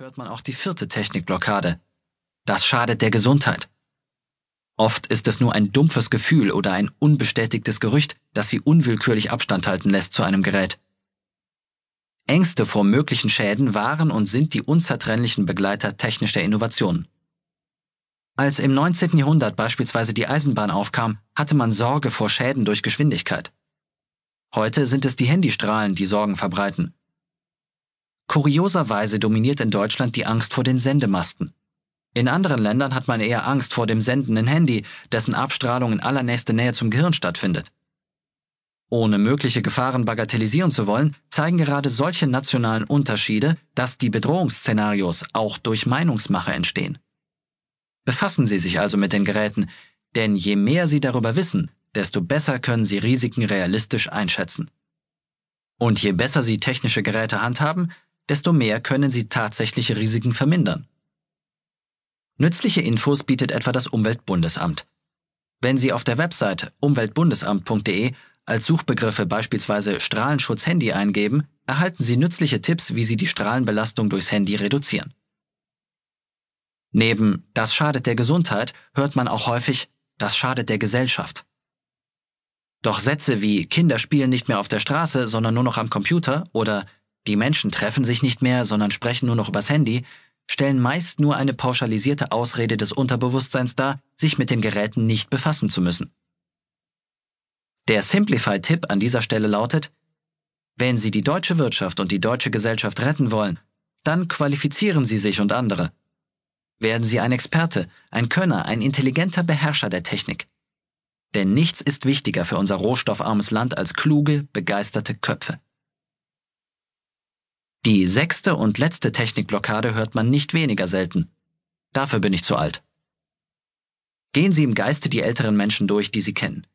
hört man auch die vierte Technikblockade. Das schadet der Gesundheit. Oft ist es nur ein dumpfes Gefühl oder ein unbestätigtes Gerücht, das sie unwillkürlich Abstand halten lässt zu einem Gerät. Ängste vor möglichen Schäden waren und sind die unzertrennlichen Begleiter technischer Innovationen. Als im 19. Jahrhundert beispielsweise die Eisenbahn aufkam, hatte man Sorge vor Schäden durch Geschwindigkeit. Heute sind es die Handystrahlen, die Sorgen verbreiten. Kurioserweise dominiert in Deutschland die Angst vor den Sendemasten. In anderen Ländern hat man eher Angst vor dem sendenden Handy, dessen Abstrahlung in allernächster Nähe zum Gehirn stattfindet. Ohne mögliche Gefahren bagatellisieren zu wollen, zeigen gerade solche nationalen Unterschiede, dass die Bedrohungsszenarios auch durch Meinungsmache entstehen. Befassen Sie sich also mit den Geräten, denn je mehr Sie darüber wissen, desto besser können Sie Risiken realistisch einschätzen. Und je besser Sie technische Geräte handhaben, desto mehr können Sie tatsächliche Risiken vermindern. Nützliche Infos bietet etwa das Umweltbundesamt. Wenn Sie auf der Website umweltbundesamt.de als Suchbegriffe beispielsweise Strahlenschutz Handy eingeben, erhalten Sie nützliche Tipps, wie Sie die Strahlenbelastung durchs Handy reduzieren. Neben das schadet der Gesundheit hört man auch häufig, das schadet der Gesellschaft. Doch Sätze wie Kinder spielen nicht mehr auf der Straße, sondern nur noch am Computer oder die Menschen treffen sich nicht mehr, sondern sprechen nur noch übers Handy, stellen meist nur eine pauschalisierte Ausrede des Unterbewusstseins dar, sich mit den Geräten nicht befassen zu müssen. Der Simplify-Tipp an dieser Stelle lautet, wenn Sie die deutsche Wirtschaft und die deutsche Gesellschaft retten wollen, dann qualifizieren Sie sich und andere. Werden Sie ein Experte, ein Könner, ein intelligenter Beherrscher der Technik. Denn nichts ist wichtiger für unser rohstoffarmes Land als kluge, begeisterte Köpfe. Die sechste und letzte Technikblockade hört man nicht weniger selten. Dafür bin ich zu alt. Gehen Sie im Geiste die älteren Menschen durch, die Sie kennen.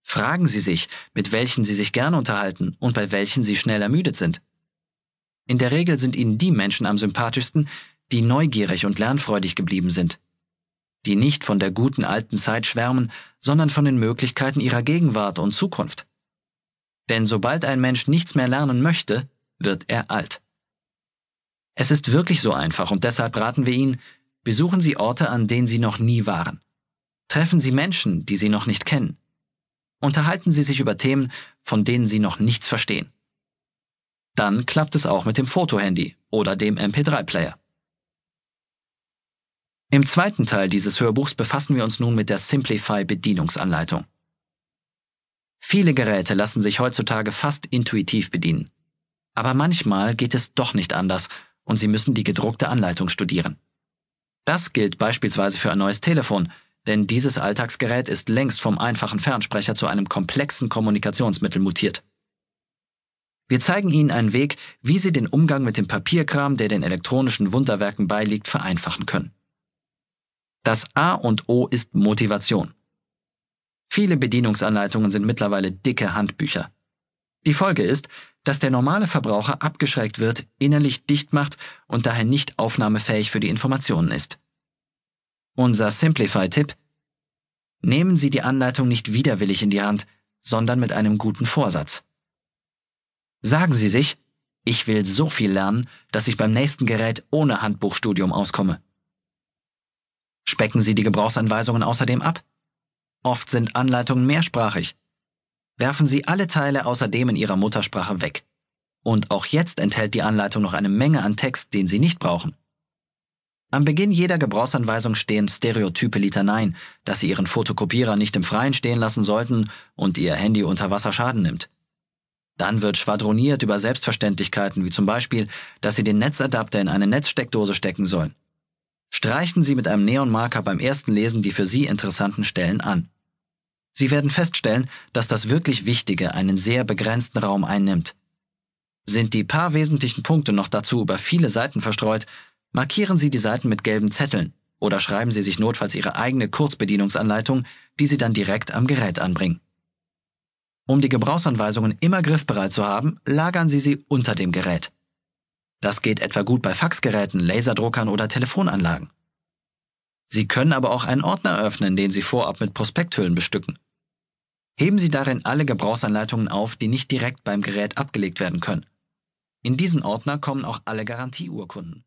Fragen Sie sich, mit welchen Sie sich gern unterhalten und bei welchen Sie schnell ermüdet sind. In der Regel sind Ihnen die Menschen am sympathischsten, die neugierig und lernfreudig geblieben sind, die nicht von der guten alten Zeit schwärmen, sondern von den Möglichkeiten ihrer Gegenwart und Zukunft. Denn sobald ein Mensch nichts mehr lernen möchte, wird er alt. Es ist wirklich so einfach und deshalb raten wir Ihnen, besuchen Sie Orte, an denen Sie noch nie waren. Treffen Sie Menschen, die Sie noch nicht kennen. Unterhalten Sie sich über Themen, von denen Sie noch nichts verstehen. Dann klappt es auch mit dem Fotohandy oder dem MP3-Player. Im zweiten Teil dieses Hörbuchs befassen wir uns nun mit der Simplify Bedienungsanleitung. Viele Geräte lassen sich heutzutage fast intuitiv bedienen. Aber manchmal geht es doch nicht anders und Sie müssen die gedruckte Anleitung studieren. Das gilt beispielsweise für ein neues Telefon, denn dieses Alltagsgerät ist längst vom einfachen Fernsprecher zu einem komplexen Kommunikationsmittel mutiert. Wir zeigen Ihnen einen Weg, wie Sie den Umgang mit dem Papierkram, der den elektronischen Wunderwerken beiliegt, vereinfachen können. Das A und O ist Motivation. Viele Bedienungsanleitungen sind mittlerweile dicke Handbücher. Die Folge ist, dass der normale Verbraucher abgeschreckt wird, innerlich dicht macht und daher nicht aufnahmefähig für die Informationen ist. Unser Simplify-Tipp Nehmen Sie die Anleitung nicht widerwillig in die Hand, sondern mit einem guten Vorsatz. Sagen Sie sich, ich will so viel lernen, dass ich beim nächsten Gerät ohne Handbuchstudium auskomme. Specken Sie die Gebrauchsanweisungen außerdem ab. Oft sind Anleitungen mehrsprachig. Werfen Sie alle Teile außerdem in Ihrer Muttersprache weg. Und auch jetzt enthält die Anleitung noch eine Menge an Text, den Sie nicht brauchen. Am Beginn jeder Gebrauchsanweisung stehen stereotype Litaneien, dass Sie Ihren Fotokopierer nicht im Freien stehen lassen sollten und Ihr Handy unter Wasser Schaden nimmt. Dann wird schwadroniert über Selbstverständlichkeiten, wie zum Beispiel, dass Sie den Netzadapter in eine Netzsteckdose stecken sollen. Streichen Sie mit einem Neonmarker beim ersten Lesen die für Sie interessanten Stellen an. Sie werden feststellen, dass das wirklich Wichtige einen sehr begrenzten Raum einnimmt. Sind die paar wesentlichen Punkte noch dazu über viele Seiten verstreut, Markieren Sie die Seiten mit gelben Zetteln oder schreiben Sie sich notfalls Ihre eigene Kurzbedienungsanleitung, die Sie dann direkt am Gerät anbringen. Um die Gebrauchsanweisungen immer griffbereit zu haben, lagern Sie sie unter dem Gerät. Das geht etwa gut bei Faxgeräten, Laserdruckern oder Telefonanlagen. Sie können aber auch einen Ordner öffnen, den Sie vorab mit Prospekthüllen bestücken. Heben Sie darin alle Gebrauchsanleitungen auf, die nicht direkt beim Gerät abgelegt werden können. In diesen Ordner kommen auch alle Garantieurkunden.